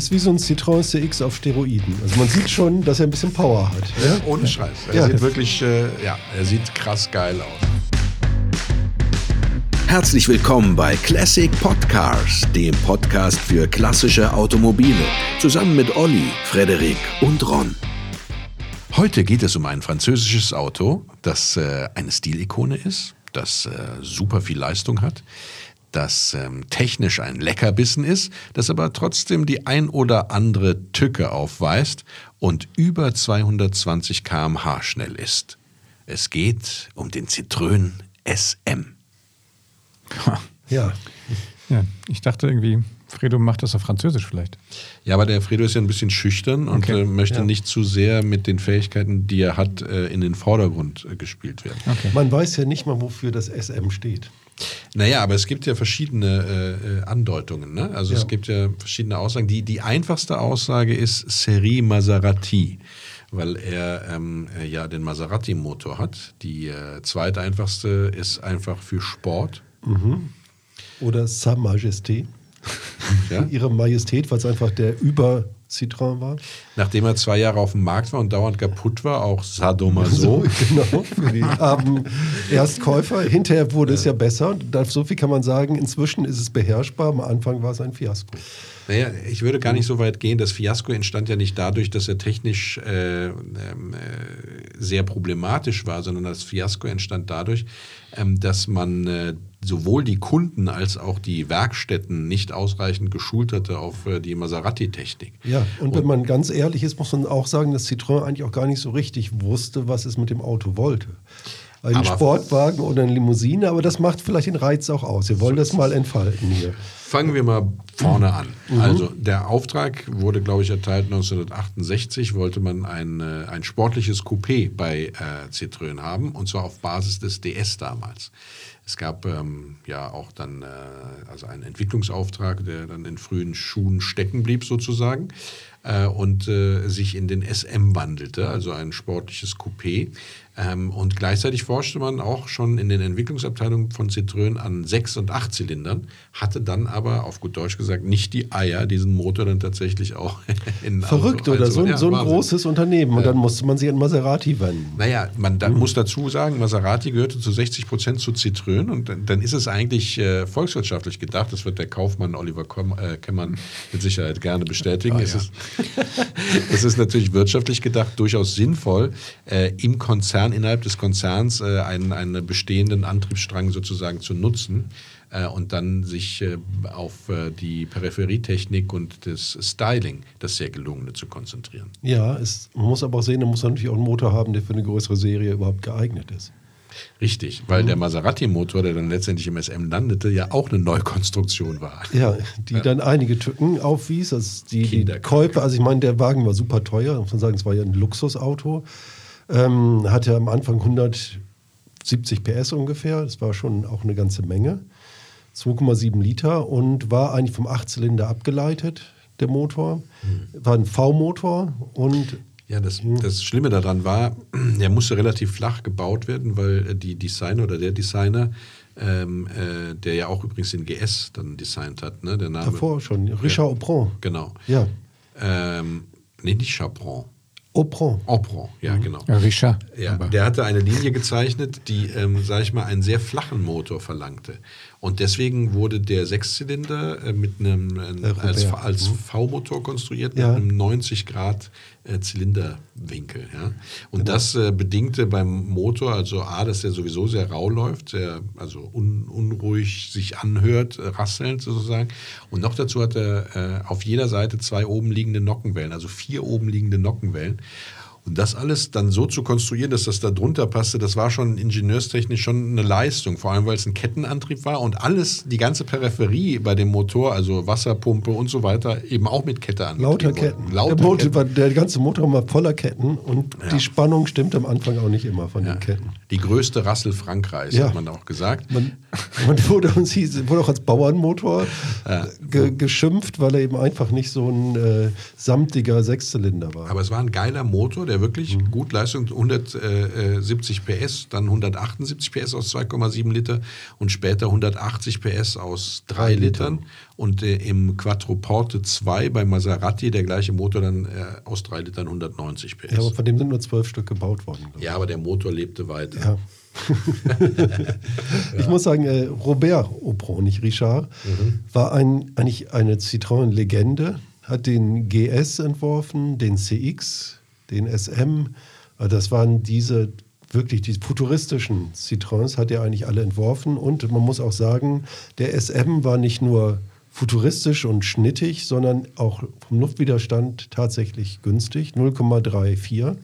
Ist wie so ein Citroën CX auf Steroiden. Also man sieht schon, dass er ein bisschen Power hat. Ja, ohne Scheiß. Er Ja. sieht wirklich, äh, ja, er sieht krass geil aus. Herzlich willkommen bei Classic Podcars, dem Podcast für klassische Automobile. Zusammen mit Olli, Frederik und Ron. Heute geht es um ein französisches Auto, das äh, eine Stilikone ist, das äh, super viel Leistung hat, das ähm, technisch ein Leckerbissen ist, das aber trotzdem die ein oder andere Tücke aufweist und über 220 km/h schnell ist. Es geht um den Citroën SM. Ja. Ja, ich dachte irgendwie, Fredo macht das auf Französisch vielleicht. Ja, aber der Fredo ist ja ein bisschen schüchtern und Okay. äh, möchte Ja. nicht zu sehr mit den Fähigkeiten, die er hat, äh, in den Vordergrund äh, gespielt werden. Okay. Man weiß ja nicht mal, wofür das SM steht. Naja, aber es gibt ja verschiedene äh, äh, Andeutungen. Ne? Also Ja. es gibt ja verschiedene Aussagen. Die, die einfachste Aussage ist Serie Maserati, weil er ähm, äh, ja den Maserati-Motor hat. Die äh, zweite einfachste ist einfach für Sport. Oder Sa Majesté. Ja? Ihre Majestät, weil es einfach der Über-Citroën war. Nachdem er zwei Jahre auf dem Markt war und dauernd kaputt war, auch Sadomaso. genau, für die armen Erstkäufer. Hinterher wurde es ja besser. Und so viel kann man sagen, inzwischen ist es beherrschbar. Am Anfang war es ein Fiasko. Naja, ich würde gar nicht so weit gehen. Das Fiasko entstand ja nicht dadurch, dass er technisch äh, ähm, äh, sehr problematisch war, sondern das Fiasko entstand dadurch, ähm, dass man äh, sowohl die Kunden als auch die Werkstätten nicht ausreichend geschult hatte auf äh, die Maserati-Technik. Ja, und wenn man ganz ehrlich ist, muss man auch sagen, dass Citroën eigentlich auch gar nicht so richtig wusste, was es mit dem Auto wollte. Ein Aber- Sportwagen oder eine Limousine, aber das macht vielleicht den Reiz auch aus. Wir wollen das mal entfalten hier. Fangen wir mal vorne an. Also der Auftrag wurde, glaube ich, erteilt 1968, wollte man ein, äh, ein sportliches Coupé bei äh, Citroën haben, und zwar auf Basis des DS damals. Es gab ähm, ja auch dann äh, also einen Entwicklungsauftrag, der dann in frühen Schuhen stecken blieb sozusagen äh, und äh, sich in den SM wandelte, also ein sportliches Coupé. Ähm, und gleichzeitig forschte man auch schon in den Entwicklungsabteilungen von Citroën an Sechs- und Achtzylindern, hatte dann aber auf gut Deutsch gesagt nicht die Eier, diesen Motor dann tatsächlich auch in Verrückt, Auto oder? So, ein- einzubauen. so ein Ja, Wahnsinn. großes Unternehmen. Und dann musste man sich an Maserati wenden. Naja, man da muss dazu sagen, Maserati gehörte zu 60 Prozent zu Citroën und dann, dann ist es eigentlich äh, volkswirtschaftlich gedacht. Das wird der Kaufmann Oliver Komm, äh, Kemmern mit Sicherheit gerne bestätigen. es, ist, es ist natürlich wirtschaftlich gedacht durchaus sinnvoll, äh, im Konzern, innerhalb des Konzerns äh, einen, einen bestehenden Antriebsstrang sozusagen zu nutzen äh, und dann sich äh, auf äh, die Peripherietechnik und das Styling, das sehr gelungene, zu konzentrieren. Ja, es, man muss aber auch sehen, da muss man natürlich auch einen Motor haben, der für eine größere Serie überhaupt geeignet ist. Richtig, weil der Maserati-Motor, der dann letztendlich im SM landete, ja auch eine Neukonstruktion war. Ja, die dann einige Tücken aufwies. Also die, die. Käufe, also ich meine, der Wagen war super teuer, muss man sagen, es war ja ein Luxusauto. Ähm, hatte am Anfang 170 PS ungefähr, das war schon auch eine ganze Menge. 2,7 Liter und war eigentlich vom Achtzylinder abgeleitet, der Motor. War ein V-Motor und Ja, das, das Schlimme daran war, der musste relativ flach gebaut werden, weil äh, die Designer oder der Designer, ähm, äh, der ja auch übrigens den GS dann designt hat, ne, der Name. davor schon, Richard Aupron. Genau. Ja, Ähm, nee, nicht Chapron. Aupron. Aupron, ja, genau. Ja, Richard. Ja, der hatte eine Linie gezeichnet, die, ähm, sage ich mal, einen sehr flachen Motor verlangte. Und deswegen wurde der Sechszylinder äh, mit einem äh, Äh, als, als V-Motor konstruiert Ja. mit einem 90 Grad Zylinderwinkel. Ja? Und das äh, bedingte beim Motor also A, dass der sowieso sehr rau läuft, sehr also un, unruhig sich anhört, rasselnd sozusagen. Und noch dazu hat er äh, auf jeder Seite zwei oben liegende Nockenwellen, also vier oben liegende Nockenwellen. Und das alles dann so zu konstruieren, dass das da drunter passte, das war schon ingenieurstechnisch schon eine Leistung. Vor allem, weil es ein Kettenantrieb war und alles, die ganze Peripherie bei dem Motor, also Wasserpumpe und so weiter, eben auch mit Kette angetrieben Lauter. Ketten. Lauter der, Motor, Ketten. Der ganze Motor war voller Ketten und Ja. die Spannung stimmt am Anfang auch nicht immer von Ja. den Ketten. Die größte Rassel Frankreichs, Ja. hat man auch gesagt. Man, man wurde, uns hieß, wurde auch als Bauernmotor ge, geschimpft, weil er eben einfach nicht so ein äh, samtiger Sechszylinder war. Aber es war ein geiler Motor, der ja wirklich gut Leistung, 170 PS, dann 178 PS aus 2,7 Liter und später 180 PS aus 3 Drei Litern. Litern. Und äh, im Quattroporte 2 bei Maserati der gleiche Motor dann äh, aus 3 Litern 190 PS. Ja, aber von dem sind nur zwölf Stück gebaut worden. Ja, aber der Motor lebte weiter. Ja. Ich muss sagen, äh, Robert Aupron, nicht Richard, war ein, eigentlich eine Citroën-Legende, hat den GS entworfen, den CX, den SM. Also Das waren diese wirklich die futuristischen Citroëns, hat er eigentlich alle entworfen. Und man muss auch sagen, der SM war nicht nur futuristisch und schnittig, sondern auch vom Luftwiderstand tatsächlich günstig, 0,34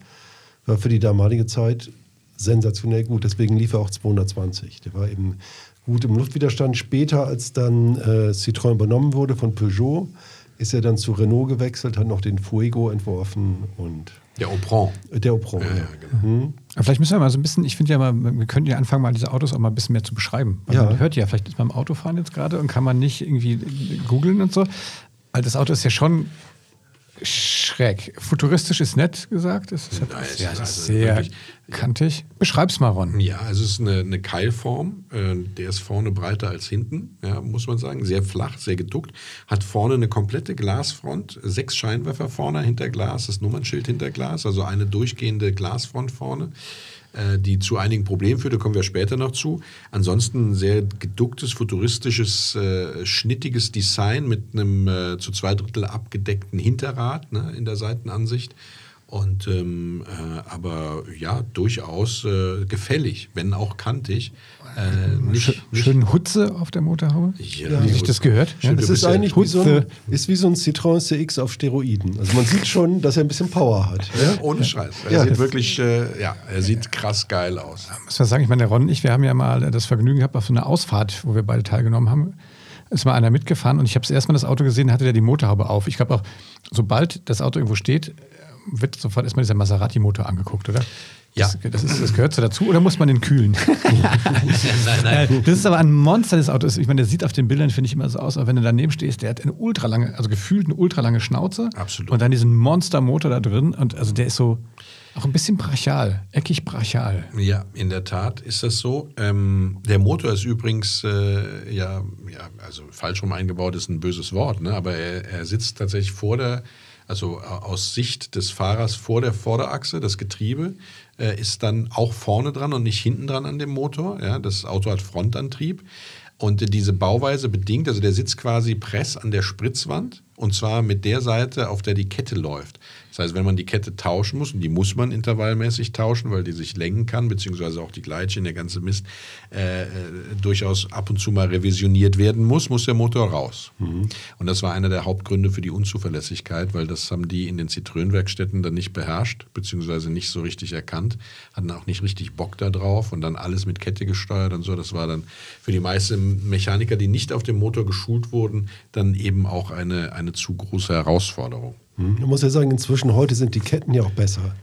war für die damalige Zeit sensationell gut. Deswegen lief er auch 220. Der war eben gut im Luftwiderstand. Später, als dann äh, Citroën übernommen wurde von Peugeot, ist er dann zu Renault gewechselt, hat noch den Fuego entworfen und Der Aupron. äh, der Aupron. Ja, Ja, ja, genau. Aber vielleicht müssen wir mal so ein bisschen, ich finde ja mal, wir könnten ja anfangen, mal diese Autos auch mal ein bisschen mehr zu beschreiben. Weil Ja. Man hört ja, vielleicht ist man im Autofahren jetzt gerade und kann man nicht irgendwie googeln und so. Weil das Auto ist ja schon schräg. Futuristisch ist nett gesagt. Es ist, Nein, ist also sehr wirklich- kantig. Beschreib's mal, Ron. Ja, also es ist eine, eine Keilform. Äh, der ist vorne breiter als hinten, ja, muss man sagen. Sehr flach, sehr geduckt. Hat vorne eine komplette Glasfront. Sechs Scheinwerfer vorne hinter Glas. Das Nummernschild hinter Glas. Also eine durchgehende Glasfront vorne, die zu einigen Problemen führt. Da kommen wir später noch zu. Ansonsten ein sehr geducktes, futuristisches, äh, schnittiges Design mit einem äh, zu zwei Drittel abgedeckten Hinterrad ne, in der Seitenansicht. Und ähm, äh, aber ja, durchaus äh, gefällig, wenn auch kantig. Äh, nicht, Schön, nicht, Hutze auf der Motorhaube. Ja, wie sich das gehört. Schön, Ja. Es ist ja eigentlich wie so, ein, ist wie so ein Citroën CX auf Steroiden. Also man sieht schon, dass er ein bisschen Power hat. Ja? ohne Scheiß. Er Ja. sieht wirklich, äh, ja, er sieht krass geil aus. muss man sagen, ich meine, der Ron und ich, wir haben ja mal das Vergnügen gehabt auf so einer Ausfahrt, wo wir beide teilgenommen haben. Ist mal einer mitgefahren und ich habe das erste Mal das Auto gesehen, hatte der die Motorhaube auf. Ich glaube auch, sobald das Auto irgendwo steht, wird sofort erstmal dieser Maserati-Motor angeguckt, oder? Ja. Das, ist, das gehört so dazu oder muss man den kühlen? nein, nein. Das ist aber ein Monster des Autos. Ich meine, der sieht auf den Bildern, finde ich, immer so aus, aber wenn du daneben stehst, der hat eine ultralange, also gefühlt eine ultralange Schnauze. Absolut. Und dann diesen Monstermotor da drin. Und also der ist so auch ein bisschen brachial, eckig brachial. Ja, in der Tat ist das so. Ähm, der Motor ist übrigens, äh, ja, ja, also falsch rum eingebaut ist ein böses Wort, ne? aber er, er sitzt tatsächlich vor der, also äh, aus Sicht des Fahrers vor der Vorderachse, das Getriebe äh, ist dann auch vorne dran und nicht hinten dran an dem Motor. Ja? Das Auto hat Frontantrieb. Und äh, diese Bauweise bedingt, also der sitzt quasi press an der Spritzwand und zwar mit der Seite, auf der die Kette läuft. Das heißt, wenn man die Kette tauschen muss, und die muss man intervallmäßig tauschen, weil die sich lenken kann, beziehungsweise auch die Gleitchen, der ganze Mist, äh, äh, durchaus ab und zu mal revisioniert werden muss, muss der Motor raus. Und das war einer der Hauptgründe für die Unzuverlässigkeit, weil das haben die in den Citroën-Werkstätten dann nicht beherrscht, beziehungsweise nicht so richtig erkannt, hatten auch nicht richtig Bock da drauf und dann alles mit Kette gesteuert und so. Das war dann für die meisten Mechaniker, die nicht auf dem Motor geschult wurden, dann eben auch eine, eine zu große Herausforderung. Hm. Man muss ja sagen, inzwischen heute sind die Ketten ja auch besser.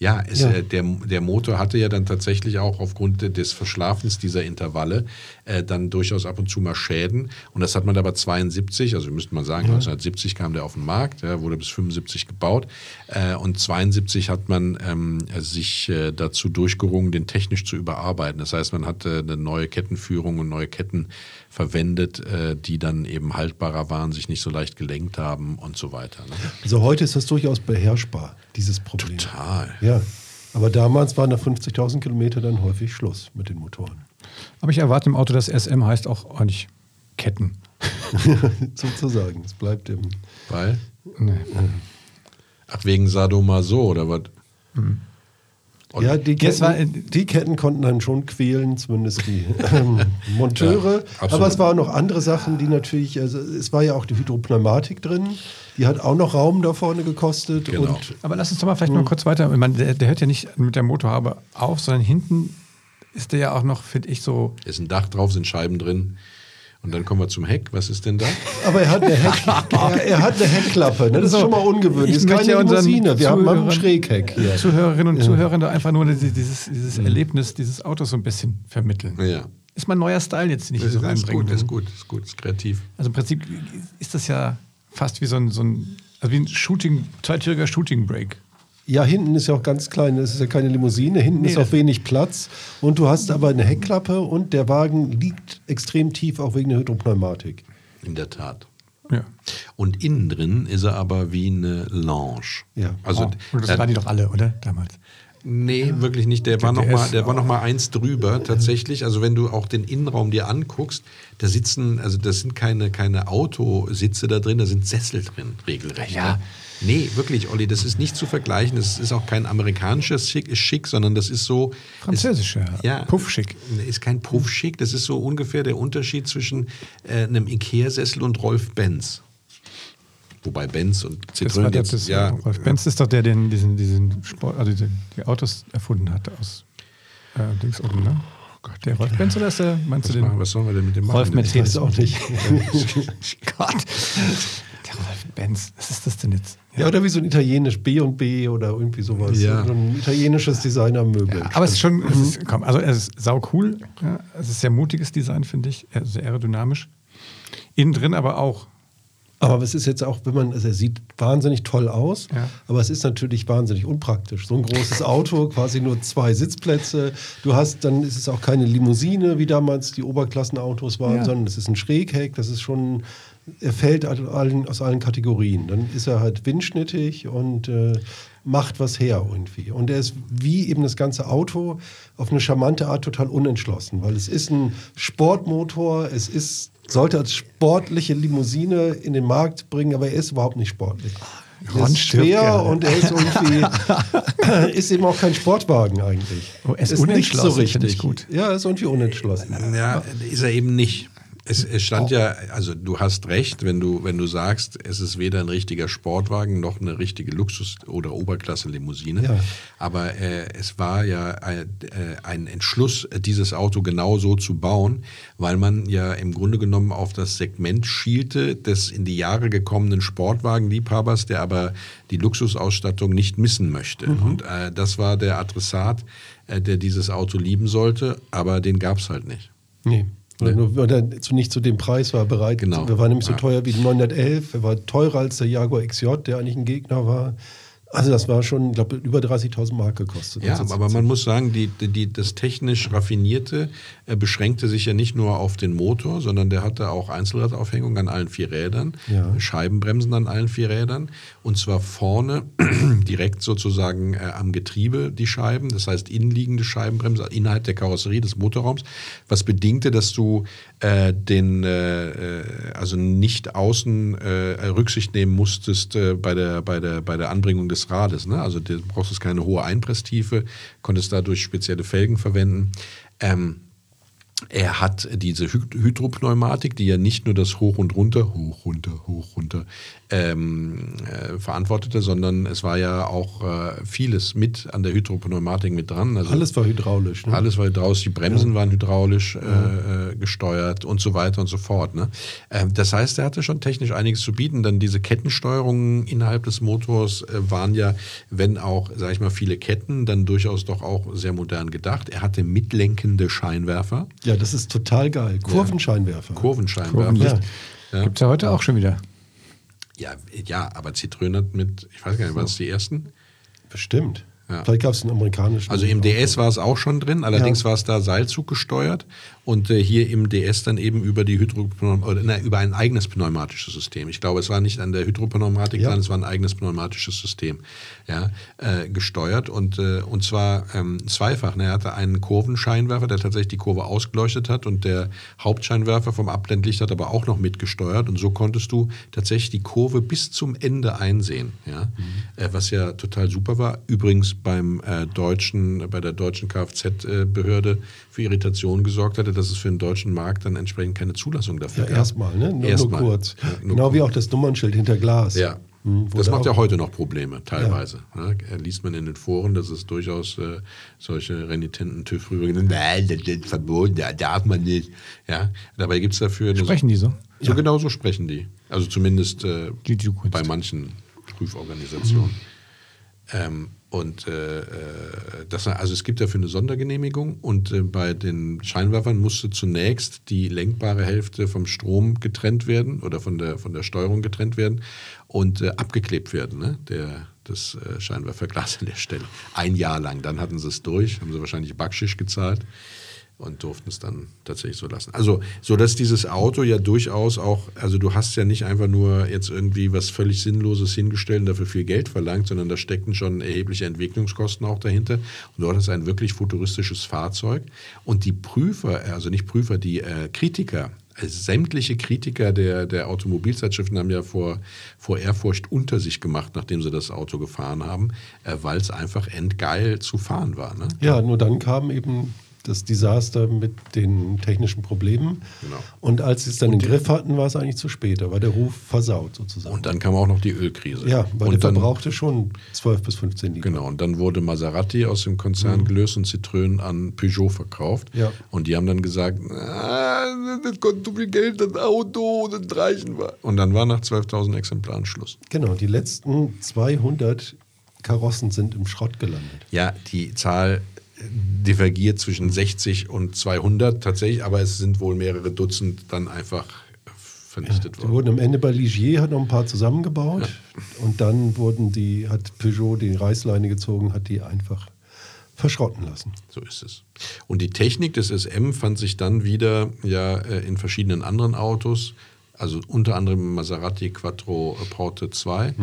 Ja, es, Ja. Äh, der, der Motor hatte ja dann tatsächlich auch aufgrund des Verschlafens dieser Intervalle äh, dann durchaus ab und zu mal Schäden. Und das hat man aber 72, also müsste man sagen, 1970 kam der auf den Markt, ja, wurde bis 75 gebaut. Äh, und 72 hat man ähm, sich äh, dazu durchgerungen, den technisch zu überarbeiten. Das heißt, man hat äh, eine neue Kettenführung und neue Ketten verwendet, äh, die dann eben haltbarer waren, sich nicht so leicht gelenkt haben und so weiter. Ne? Also heute ist das durchaus beherrschbar, dieses Problem. Total. Ja. Aber damals waren nach 50.000 Kilometer dann häufig Schluss mit den Motoren. Aber ich erwarte im Auto, dass SM heißt auch ordentlich Ketten. Sozusagen. Es bleibt im. Weil? Nee. Ach, wegen Sadomaso oder was? Und- Ja, die Ketten, war- die Ketten konnten dann schon quälen, zumindest die ähm, Monteure. Ja. Aber es waren noch andere Sachen, die natürlich, also es war ja auch die Hydropneumatik drin, die hat auch noch Raum da vorne gekostet. Genau. Und Aber lass uns doch mal vielleicht mal kurz weiter. Ich meine, der, der hört ja nicht mit der Motorhaube auf, sondern hinten ist der ja auch noch, finde ich, so. ist ein Dach drauf, sind Scheiben drin. Und dann kommen wir zum Heck. Was ist denn da? Aber er hat eine, Heck, er, er hat eine Heckklappe, ne? das ist So, schon mal ungewöhnlich. ich Das ist keine ja Limousine, wir haben mal einen Schrägheck hier. Zuhörerinnen und Zuhörer da einfach nur dieses, dieses, dieses Erlebnis dieses Autos so ein bisschen vermitteln. Ja. Ist mein neuer Style jetzt, den ich hier so Das ist reinbringen gut, das ist gut, das ist gut, das ist kreativ. Also im Prinzip ist das ja fast wie so ein, so ein, also wie ein Shooting, zweitüriger Shooting Break. Ja, hinten ist ja auch ganz klein. Es ist ja keine Limousine. Hinten ist auch wenig Platz. Und du hast aber eine Heckklappe und der Wagen liegt extrem tief, auch wegen der Hydropneumatik. In der Tat. Ja. Und innen drin ist er aber wie eine Lounge. Ja. Also, Oh, und das äh, waren die doch alle, oder? Damals. Nee, wirklich nicht. Der war noch der mal, der war noch mal eins drüber tatsächlich. Also wenn du auch den Innenraum dir anguckst, da sitzen, also das sind keine keine Autositze da drin, da sind Sessel drin regelrecht. Ja. Nee, wirklich, Olli, das ist nicht zu vergleichen. Das ist auch kein amerikanisches Schick, Schick sondern das ist so Französischer. Ist, ja, Puffschick. Ist kein Puffschick. Das ist so ungefähr der Unterschied zwischen äh, einem Ikea-Sessel und Rolf Benz. Wobei Benz und Das Citroën jetzt, das, ja, Rolf Benz ist doch der, der den, diesen, diesen Sport, also die, die Autos erfunden hat aus äh, Dings oben, ne? Der Rolf Benz oder ist der, meinst was, du den? machen, was sollen wir denn mit dem machen? Rolf Mercedes. auch nicht. Gott. Benz, was ist das denn jetzt? Ja, oder wie so ein italienisch B und B oder irgendwie sowas. Ja. So ein italienisches Designermöbel. Ja, aber es ist schon, es ist, komm, also es ist sau cool. Ja, es ist sehr mutiges Design, finde ich. Sehr aerodynamisch. Innen drin aber auch. Aber es ist jetzt auch, wenn man, also er sieht wahnsinnig toll aus, Ja. aber es ist natürlich wahnsinnig unpraktisch. So ein großes Auto, quasi nur zwei Sitzplätze. Du hast, dann ist es auch keine Limousine, wie damals die Oberklassenautos waren, Ja. sondern es ist ein Schrägheck. Das ist schon, er fällt aus allen, aus allen Kategorien. Dann ist er halt windschnittig und äh, macht was her irgendwie. Und er ist wie eben das ganze Auto auf eine charmante Art total unentschlossen, weil es ist ein Sportmotor, es ist sollte als sportliche Limousine in den Markt bringen, aber er ist überhaupt nicht sportlich. Er ist schwer gerne. und er ist irgendwie ist eben auch kein Sportwagen eigentlich. Oh, er ist nicht unentschlossen, finde ich gut. Ja, er ist irgendwie unentschlossen. Ja, ist er eben nicht. Es, es stand ja, also du hast recht, wenn du, wenn du sagst, es ist weder ein richtiger Sportwagen noch eine richtige Luxus- oder Oberklasse-Limousine. Ja. Aber äh, es war ja ein, äh, ein Entschluss, dieses Auto genau so zu bauen, weil man ja im Grunde genommen auf das Segment schielte des in die Jahre gekommenen Sportwagenliebhabers, der aber die Luxusausstattung nicht missen möchte. Und äh, das war der Adressat, äh, der dieses Auto lieben sollte, aber den gab es halt nicht. Nee. Oder, nur, oder zu, nicht zu dem Preis war er bereit. Genau. Er war nämlich so teuer wie die 911. Er war teurer als der Jaguar XJ, der eigentlich ein Gegner war. Also das war schon, ich glaube, über 30.000 Mark gekostet. Ja, Also aber man muss sagen, die, die, das technisch Raffinierte äh, beschränkte sich ja nicht nur auf den Motor, sondern der hatte auch Einzelradaufhängung an allen vier Rädern, Ja. Scheibenbremsen an allen vier Rädern und zwar vorne direkt sozusagen äh, am Getriebe die Scheiben, das heißt innenliegende Scheibenbremse innerhalb der Karosserie des Motorraums, was bedingte, dass du äh, den äh, äh, also nicht außen äh, Rücksicht nehmen musstest äh, bei der bei der bei der Anbringung des Rades. Ne? Also du brauchst keine hohe Einpresstiefe, konntest dadurch spezielle Felgen verwenden. Ähm, er hat diese Hy Hydropneumatik, die ja nicht nur das Hoch und Runter, Hoch, Runter, Hoch, Runter ähm, äh, verantwortete, sondern es war ja auch äh, vieles mit an der Hydropneumatik mit dran. Also Alles war hydraulisch. Ne? alles war hydraulisch, die Bremsen waren hydraulisch äh, äh, gesteuert und so weiter und so fort. Ne? Ähm, das heißt, er hatte schon technisch einiges zu bieten. Dann diese Kettensteuerungen innerhalb des Motors äh, waren ja, wenn auch, sage ich mal, viele Ketten, dann durchaus doch auch sehr modern gedacht. Er hatte mitlenkende Scheinwerfer, Ja, das ist total geil. Kurvenscheinwerfer. Kurvenscheinwerfer. Kurvenlicht. Ja. Gibt es ja heute auch schon wieder. Ja, ja, aber Citroën hat mit, ich weiß gar nicht, waren es die ersten? Bestimmt. Ja. Vielleicht gab es einen amerikanischen. Also im DS war es auch schon drin, allerdings Ja. war es da Seilzug gesteuert und äh, hier im DS dann eben über die Hydropneum oder ne, über ein eigenes pneumatisches System. Ich glaube, es war nicht an der Hydropneumatik Ja. dran, es war ein eigenes pneumatisches System, ja, äh, gesteuert und äh, und zwar ähm, zweifach. Ne? Er hatte einen Kurvenscheinwerfer, der tatsächlich die Kurve ausgeleuchtet hat und der Hauptscheinwerfer vom Abblendlicht hat aber auch noch mitgesteuert und so konntest du tatsächlich die Kurve bis zum Ende einsehen, ja, äh, was ja total super war. Übrigens beim äh, deutschen, bei der deutschen Kfz-Behörde für Irritation gesorgt hatte, dass es für den deutschen Markt dann entsprechend keine Zulassung dafür Ja, gab. erstmal, ne? Nur, Erstmal. nur kurz. Ja, nur genau wie kurz. auch das Nummernschild hinter Glas. Ja. Hm, Das macht ja heute noch Probleme, teilweise. Ja. liest man in den Foren, dass es durchaus äh, solche renitenten TÜV-Rüber nein, das ist verboten, da darf man nicht. Ja, dabei gibt es dafür... Sprechen die so? So genau so sprechen die. Also zumindest äh, Die, die bei manchen Prüforganisationen. Ähm, und äh, äh, das, also es gibt dafür eine Sondergenehmigung und äh, bei den Scheinwerfern musste zunächst die lenkbare Hälfte vom Strom getrennt werden oder von der, von der Steuerung getrennt werden und äh, abgeklebt werden. Ne? Der, das äh, Scheinwerferglas an der Stelle. Ein Jahr lang. Dann hatten sie es durch, haben sie wahrscheinlich Backschisch gezahlt und durften es dann tatsächlich so lassen. Also, so dass dieses Auto ja durchaus auch, also du hast ja nicht einfach nur jetzt irgendwie was völlig Sinnloses hingestellt und dafür viel Geld verlangt, sondern da steckten schon erhebliche Entwicklungskosten auch dahinter. Und dort ist ein wirklich futuristisches Fahrzeug. Und die Prüfer, also nicht Prüfer, die äh, Kritiker, also sämtliche Kritiker der, der Automobilzeitschriften haben ja vor, vor Ehrfurcht unter sich gemacht, nachdem sie das Auto gefahren haben, äh, weil es einfach endgeil zu fahren war. Ne? Ja, nur dann kam eben das Desaster mit den technischen Problemen. Genau. Und als sie es dann im Griff hatten, war es eigentlich zu spät. Da war der Ruf versaut sozusagen. Und dann kam auch noch die Ölkrise. ja, weil und der dann, verbrauchte schon 12 bis 15 Liter. Genau, und dann wurde Maserati aus dem Konzern gelöst und Citroën an Peugeot verkauft. Ja. Und die haben dann gesagt, ah, das kostet so viel Geld, das Auto, das reichen wir. Und dann war nach 12.000 Exemplaren Schluss. Genau, die letzten 200 Karossen sind im Schrott gelandet. Ja, die Zahl divergiert zwischen 60 und 200 tatsächlich, aber es sind wohl mehrere Dutzend dann einfach vernichtet Die worden. wurden am Ende bei Ligier, hat noch ein paar zusammengebaut. Und dann wurden die, hat Peugeot die Reißleine gezogen, hat die einfach verschrotten lassen. So ist es. Und die Technik des SM fand sich dann wieder ja äh, in verschiedenen anderen Autos, also unter anderem Maserati Quattro Porte 2,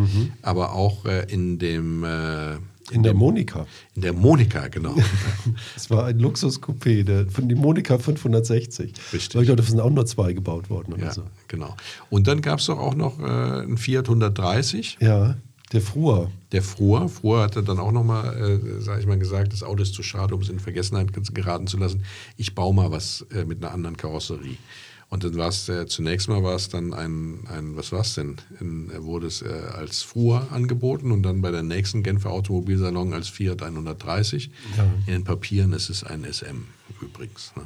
aber auch äh, in dem äh, In der Monika. in der Monika, genau. Das war ein Luxuscoupé, der von die Monika 560. Richtig. Ich glaube, da sind auch nur zwei gebaut worden ja, so. genau. Und dann gab es doch auch noch äh, einen Fiat 130. Ja, der Frua. Der Fruhr, Fruhr hatte dann auch nochmal, äh, sage ich mal, gesagt, das Auto ist zu schade, um es in Vergessenheit ge- geraten zu lassen. Ich baue mal was äh, mit einer anderen Karosserie. Und dann war es, äh, zunächst mal war es dann ein, ein was war es denn? In, wurde es äh, als Fruhr angeboten und dann bei der nächsten Genfer Automobilsalon als Fiat 130. In den Papieren ist es ein SM übrigens. Ne?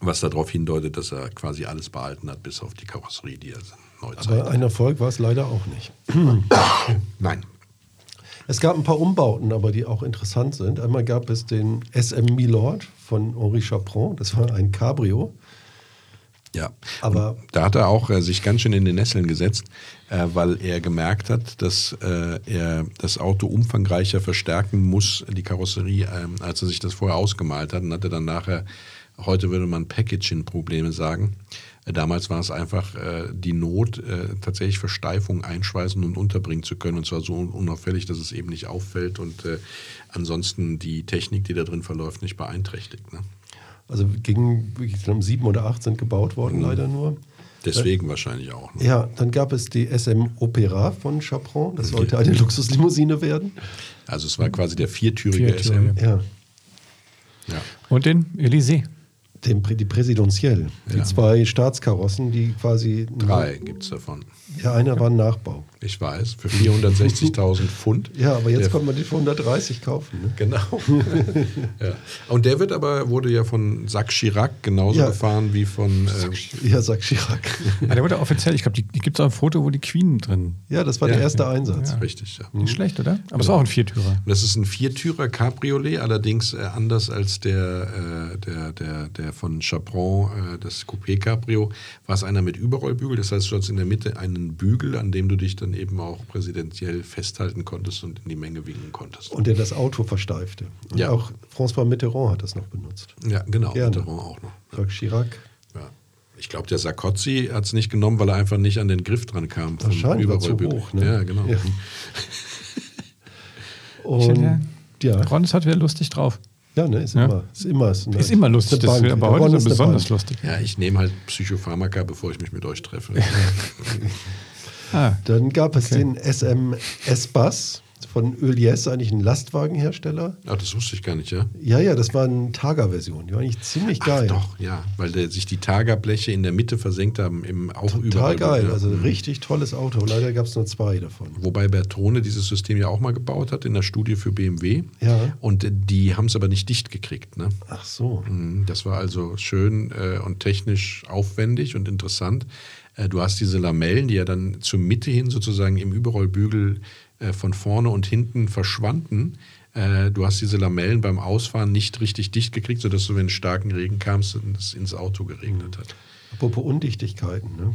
Was darauf hindeutet, dass er quasi alles behalten hat, bis auf die Karosserie, die er neu Aber zeigt. ein Erfolg war es leider auch nicht. Nein, Es gab ein paar Umbauten, aber die auch interessant sind. Einmal gab es den SM Milord von Henri Chaperon. Das war ein Cabrio. Ja, Aber- Und da hat er auch äh, sich ganz schön in den Nesseln gesetzt, äh, weil er gemerkt hat, dass äh, er das Auto umfangreicher verstärken muss, die Karosserie, ähm, als er sich das vorher ausgemalt hat. Und hatte dann nachher, heute würde man Packaging-Probleme sagen. Äh, damals war es einfach äh, die Not, äh, tatsächlich Versteifung einschweißen und unterbringen zu können. Und zwar so un- unauffällig, dass es eben nicht auffällt und ansonsten die Technik, die da drin verläuft, nicht beeinträchtigt. Ne? Also wirklich, ich glaube, sieben oder acht sind gebaut worden, leider nur. Deswegen wahrscheinlich auch. Ne? Ja, dann gab es die SM Opera von Chaperon. Das sollte eine Luxuslimousine werden. Also es war quasi der viertürige Viertürige. SM. Ja, Ja. Und den Elysée. Prä- die Präsidentielle. Die Ja. zwei Staatskarossen, die quasi. Drei gibt es davon. Ja, einer war ein Nachbau. Ich weiß, für 460.000 Pfund. Ja, aber jetzt Der- konnte man die für 130 kaufen. Ne? Genau. ja. Und der wird aber, wurde ja von Jacques Chirac genauso Ja. gefahren wie von. Äh, Ja, sagt Chirac. Ah, der wurde offiziell, ich glaube, die, die gibt es auch ein Foto, wo die Queen drin. Ja, das war Ja. der erste Einsatz. Ja. richtig, ja. Nicht schlecht, oder? Aber es war auch ein Viertürer. Das ist ein Viertürer Cabriolet, allerdings äh, anders als der, äh, der, der, der von Chaperon, äh, das Coupé Cabrio, war es einer mit Überrollbügel. Das heißt, du hattest in der Mitte einen Bügel, an dem du dich dann eben auch präsidentiell festhalten konntest und in die Menge winken konntest. Und der das Auto versteifte. Und Ja. auch François Mitterrand hat das noch benutzt. ja, genau, Gerne. Mitterrand auch noch. Jacques Chirac. Ja. Ich glaube, der Sarkozy hat es nicht genommen, weil er einfach nicht an den Griff dran kam. vom Wahrscheinlich war zu hoch. Ne? Ja, genau. Ja. Und, ja, Ron ist heute wieder lustig drauf. ja ne, ist Ja. immer. Ist immer, ist Ist immer lustig, ist das Bank. aber heute ist ist besonders lustig. Ja, ich nehme halt Psychopharmaka, bevor ich mich mit euch treffe. Ah, Dann gab es Okay. den SM S-Bass von Ölies, eigentlich ein Lastwagenhersteller. Ach, das wusste ich gar nicht, ja? Ja, ja, das war eine Targa-Version. Die war eigentlich ziemlich geil. Ach doch, ja, weil der, sich die Targerbleche in der Mitte versenkt haben, im auch Total überall. geil. Ja. Also richtig tolles Auto. Leider gab es nur zwei davon. Wobei Bertone dieses System ja auch mal gebaut hat in der Studie für BMW. Ja. Und die haben es aber nicht dicht gekriegt. Ne? Ach so. Mhm, Das war also schön äh, und technisch aufwendig und interessant. Äh, du hast diese Lamellen, die ja dann zur Mitte hin sozusagen im Überrollbügel äh, von vorne und hinten verschwanden. Äh, du hast diese Lamellen beim Ausfahren nicht richtig dicht gekriegt, sodass du, wenn starken Regen kam, es ins Auto geregnet hat. Apropos Undichtigkeiten. Ne?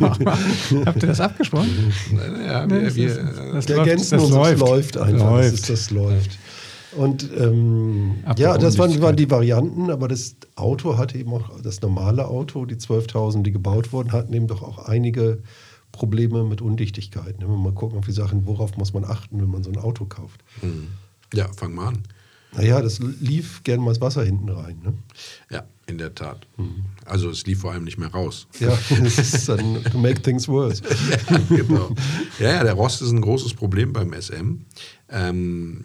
Habt ihr das abgesprochen? Ja, wir, das wir, das läuft- das uns, läuft. es läuft einfach. Läuft. Das, ist, das läuft. Und ähm, ja, das waren, waren die Varianten, aber das Auto hatte eben auch, das normale Auto, die 12.000, die gebaut wurden, hatten eben doch auch einige Probleme mit Undichtigkeit. Ne? Wenn wir mal gucken auf die Sachen, worauf muss man achten, wenn man so ein Auto kauft. ja, fang mal an. Naja, das lief gern mal das Wasser hinten rein. Ne? Ja, in der Tat. Also es lief vor allem nicht mehr raus. Ja, das ist dann to make things worse. ja, genau. Ja, ja, der Rost ist ein großes Problem beim SM. Ähm,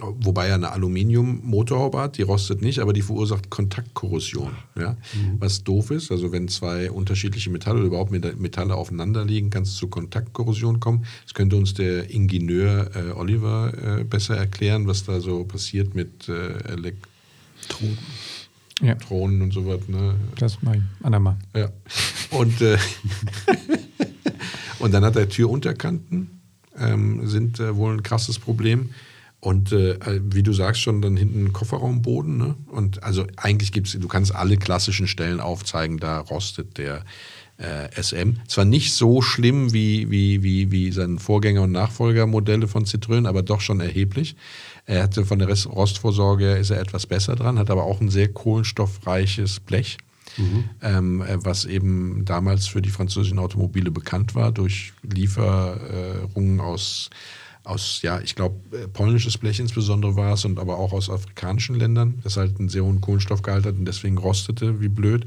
wobei er eine Aluminium-Motorhaube hat, die rostet nicht, aber die verursacht Kontaktkorrosion. Ja? Was doof ist, also wenn zwei unterschiedliche Metalle oder überhaupt Meta- Metalle aufeinander liegen, kann es zu Kontaktkorrosion kommen. Das könnte uns der Ingenieur äh, Oliver äh, besser erklären, was da so passiert mit äh, Elektronen Ja, und so was. Ne? das mache ich andermal. Ja. Und, äh, und dann hat er Türunterkanten, ähm, sind äh, wohl ein krasses Problem. Und äh, wie du sagst schon, dann hinten Kofferraumboden. Ne? Und also eigentlich gibt's, du kannst alle klassischen Stellen aufzeigen, da rostet der äh, SM. Zwar nicht so schlimm wie, wie, wie, wie seine Vorgänger- und Nachfolgermodelle von Citroën, aber doch schon erheblich. Er hatte von der Rostvorsorge her ist er etwas besser dran, hat aber auch ein sehr kohlenstoffreiches Blech ähm, äh, was eben damals für die französischen Automobile bekannt war, durch Lieferungen aus, aus ja, ich glaube, äh, polnisches Blech insbesondere war es und aber auch aus afrikanischen Ländern, das halt einen sehr hohen Kohlenstoffgehalt hat und deswegen rostete wie blöd.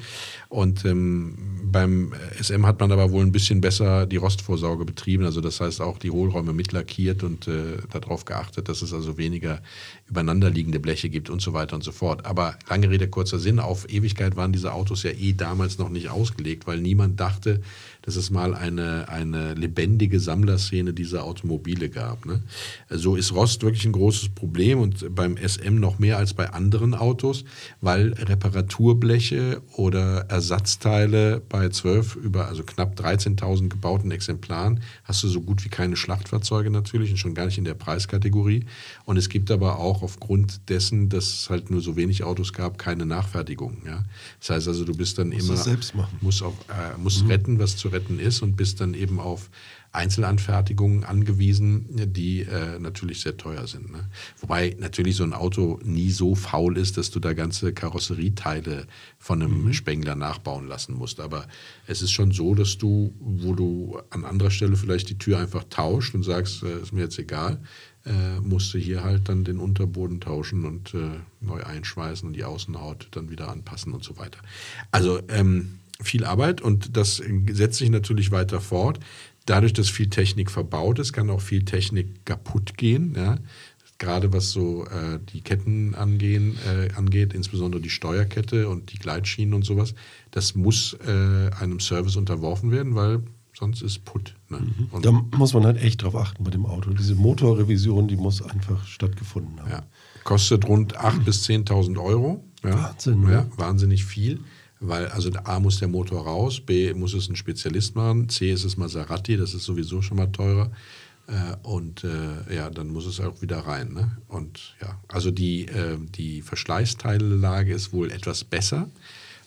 Und ähm, beim SM hat man aber wohl ein bisschen besser die Rostvorsorge betrieben, also das heißt auch die Hohlräume mitlackiert und äh, darauf geachtet, dass es also weniger übereinanderliegende Bleche gibt und so weiter und so fort. Aber lange Rede, kurzer Sinn, auf Ewigkeit waren diese Autos ja eh damals noch nicht ausgelegt, weil niemand dachte, dass es mal eine, eine lebendige Sammlerszene dieser Automobile gab. Ne? So ist Rost wirklich ein großes Problem und beim SM noch mehr als bei anderen Autos, weil Reparaturbleche oder Ersatzteile bei 12 über also knapp 13.000 gebauten Exemplaren hast du so gut wie keine Schlachtfahrzeuge natürlich und schon gar nicht in der Preiskategorie. Und es gibt aber auch aufgrund dessen, dass es halt nur so wenig Autos gab, keine Nachfertigung. Ja? Das heißt also, du bist dann Musst immer es selbst machen. musst, auf, äh, musst retten, was zu retten ist und bist dann eben auf Einzelanfertigungen angewiesen, die äh, natürlich sehr teuer sind. Ne? Wobei natürlich so ein Auto nie so faul ist, dass du da ganze Karosserieteile von einem Spengler nachbauen lassen musst. Aber es ist schon so, dass du, wo du an anderer Stelle vielleicht die Tür einfach tauscht und sagst, äh, ist mir jetzt egal, äh, musst du hier halt dann den Unterboden tauschen und äh, neu einschweißen und die Außenhaut dann wieder anpassen und so weiter. Also ähm, viel Arbeit und das setzt sich natürlich weiter fort. Dadurch, dass viel Technik verbaut ist, kann auch viel Technik kaputt gehen. Ja? Gerade was so äh, die Ketten angehen, äh, angeht, insbesondere die Steuerkette und die Gleitschienen und sowas, das muss äh, einem Service unterworfen werden, weil sonst ist putt. Ne? Und Da muss man halt echt drauf achten bei dem Auto. Diese Motorrevision, die muss einfach stattgefunden haben. Ja. Kostet rund 8.000 bis 10.000 Euro. Ja. Wahnsinn, ne? Ja, wahnsinnig viel. Weil, also A muss der Motor raus, B muss es ein Spezialist machen, C ist es Maserati, das ist sowieso schon mal teurer. Äh, und äh, ja, dann muss es auch wieder rein. Ne? Und ja, also die, äh, die Verschleißteillage ist wohl etwas besser,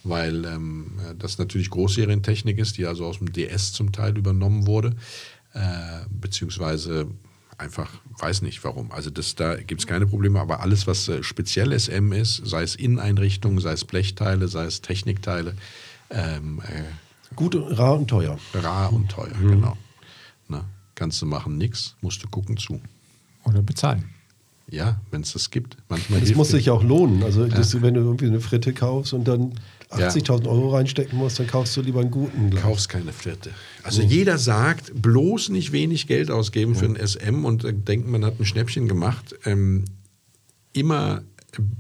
weil ähm, das natürlich Großserientechnik ist, die also aus dem DS zum Teil übernommen wurde, äh, beziehungsweise einfach, weiß nicht warum. Also das, da gibt es keine Probleme, aber alles, was äh, speziell SM ist, sei es Inneneinrichtungen, sei es Blechteile, sei es Technikteile, ähm, äh, Gut, rar und teuer. rar und teuer, genau. Na, kannst du machen, nix, musst du gucken zu. Oder bezahlen. Ja, wenn es das gibt. Manchmal Das muss dir- sich ja auch lohnen. Also, das, wenn du irgendwie eine Fritte kaufst und dann Ja. 80.000 Euro reinstecken musst, dann kaufst du lieber einen guten. gleich. kaufst keine Vierte. Also jeder sagt, bloß nicht wenig Geld ausgeben für ein SM und äh, denken, man hat ein Schnäppchen gemacht. Ähm, immer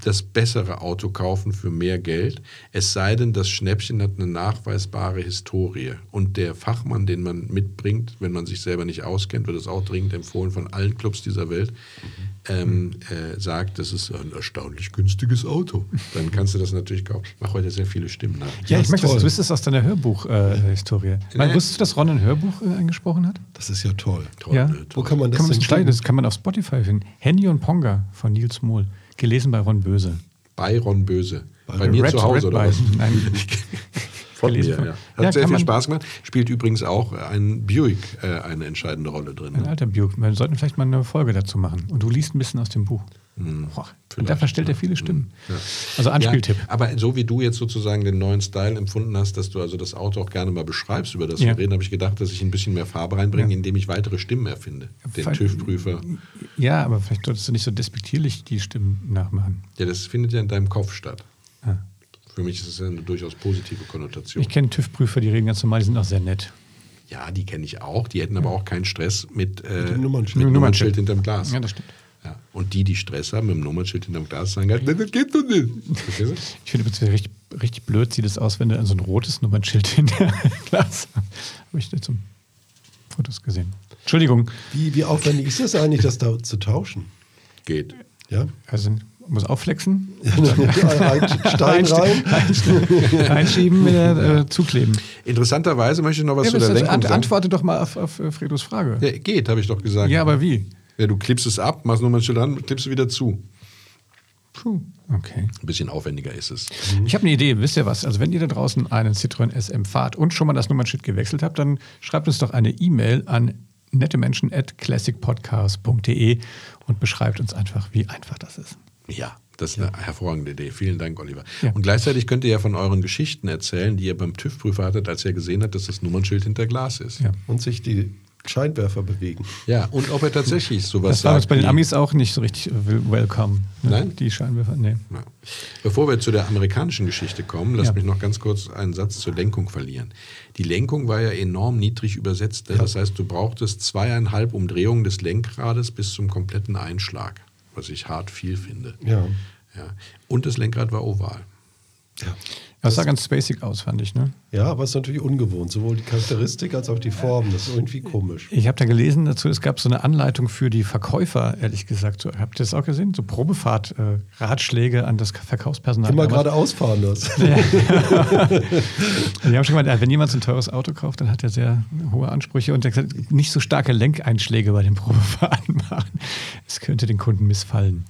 das bessere Auto kaufen für mehr Geld, es sei denn, das Schnäppchen hat eine nachweisbare Historie. Und der Fachmann, den man mitbringt, wenn man sich selber nicht auskennt, wird es auch dringend empfohlen von allen Clubs dieser Welt, ähm, äh, sagt, das ist ein erstaunlich günstiges Auto. Dann kannst du das natürlich kaufen. Ich mache heute sehr viele Stimmen nach. Ja, ich ist möchte, dass toll. du wüsstest aus deiner Hörbuch-Historie. Nee. Wusstest du, dass Ron ein Hörbuch äh, eingesprochen hat? Das ist ja toll. Toll, ja. ne? Wo kann man das Kann man, das kann man auf Spotify finden. Handy und Ponga von Nils Mohl. Gelesen bei Ron Böse. Bei Ron Böse. Bei, Bei mir Red- zu Hause Red oder was? Nein. Von gelesen. mir, ja. Hat Ja, sehr viel Spaß gemacht. Spielt übrigens auch ein Buick äh, eine entscheidende Rolle drin. Ein Ne? alter Buick. Wir sollten vielleicht mal eine Folge dazu machen. Und du liest ein bisschen aus dem Buch. Boah, und da verstellt er viele Stimmen. Ja. Also Anspieltipp. Ja, aber so wie du jetzt sozusagen den neuen Style empfunden hast, dass du also das Auto auch gerne mal beschreibst, über das Ja. wir reden, habe ich gedacht, dass ich ein bisschen mehr Farbe reinbringe, indem ich weitere Stimmen erfinde. Den TÜV-Prüfer. Ja, aber vielleicht solltest du nicht so despektierlich die Stimmen nachmachen. Ja, das findet ja in deinem Kopf statt. Ah. Für mich ist es ja eine durchaus positive Konnotation. Ich kenne TÜV-Prüfer, die reden ganz normal, die sind auch sehr nett. Ja, die kenne ich auch. Die hätten aber auch keinen Stress mit, äh, dem Nummernschild. mit Mit Nummernschild hinterm Glas. Ja, das stimmt. Ja. Und die, die Stress haben mit dem Nummernschild hinterm Glas, sagen halt, "Nein, das geht doch nicht. Ich finde übrigens richtig, richtig blöd sieht es aus, wenn du so ein rotes Nummernschild hinter Glas hast. Habe ich da zum Fotos gesehen. Entschuldigung. Wie, wie aufwendig ist das eigentlich, das da zu tauschen? Geht. Ja? Also muss aufflexen, Ein Stein rein. einschieben, wieder äh, zukleben. Interessanterweise möchte ich noch was Ja, zu der Lenkung sagen. antworte doch mal auf, auf äh, Fredos Frage. Ja, geht, habe ich doch gesagt. Ja, aber wie? Ja, du klippst es ab, machst Nummernschild an, klippst es wieder zu. Puh, okay. Ein bisschen aufwendiger ist es. Ich habe eine Idee, wisst ihr was? Also wenn ihr da draußen einen Citroën SM fahrt und schon mal das Nummernschild gewechselt habt, dann schreibt uns doch eine E-Mail an nettemenschen at classicpodcast.de und beschreibt uns einfach, wie einfach das ist. Ja, das ist eine hervorragende Idee. Vielen Dank, Oliver. Ja. Und gleichzeitig könnt ihr ja von euren Geschichten erzählen, die ihr beim TÜV-Prüfer hattet, als er gesehen hat, dass das Nummernschild hinter Glas ist. Ja. Und sich die Scheinwerfer bewegen. Ja, und ob er tatsächlich sowas Das war uns sagt. bei den Amis auch nicht so richtig welcome. Ne? Nein? Die Scheinwerfer, nee. Ja. Bevor wir zu der amerikanischen Geschichte kommen, lasst Ja. mich noch ganz kurz einen Satz zur Lenkung verlieren. Die Lenkung war ja enorm niedrig übersetzt. ne? Das heißt, du brauchtest zweieinhalb Umdrehungen des Lenkrades bis zum kompletten Einschlag, was ich hart viel finde. Ja. Ja. Und das Lenkrad war oval. Das sah ganz basic aus, fand ich. Ne? Ja, aber es ist natürlich ungewohnt. Sowohl die Charakteristik als auch die Form. Das ist irgendwie komisch. Ich habe da gelesen dazu, es gab so eine Anleitung für die Verkäufer, ehrlich gesagt. So, habt ihr das auch gesehen? So Probefahrt-Ratschläge an das Verkaufspersonal. Immer damals. geradeaus fahren das. Die haben schon gemeint, wenn jemand so ein teures Auto kauft, dann hat er sehr hohe Ansprüche und er hat gesagt, nicht so starke Lenkeinschläge bei den Probefahrten machen. Es könnte den Kunden missfallen.